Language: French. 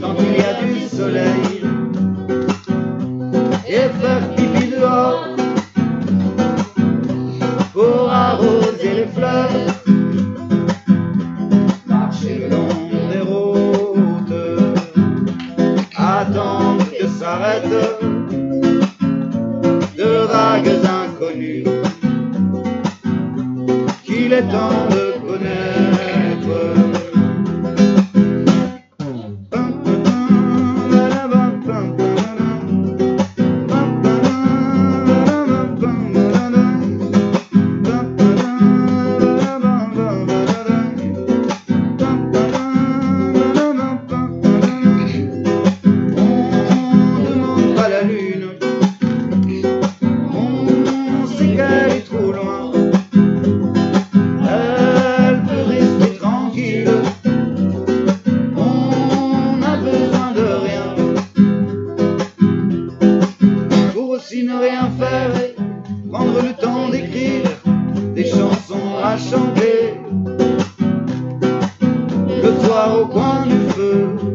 Quand il y a du soleil et faire pipi dehors pour arroser les fleurs. Marcher le long des routes, attendre que s'arrête de vagues inconnues qu'il est temps de connaître. si ne rien faire prendre le temps d'écrire des chansons à chanter. Le soir au coin du feu.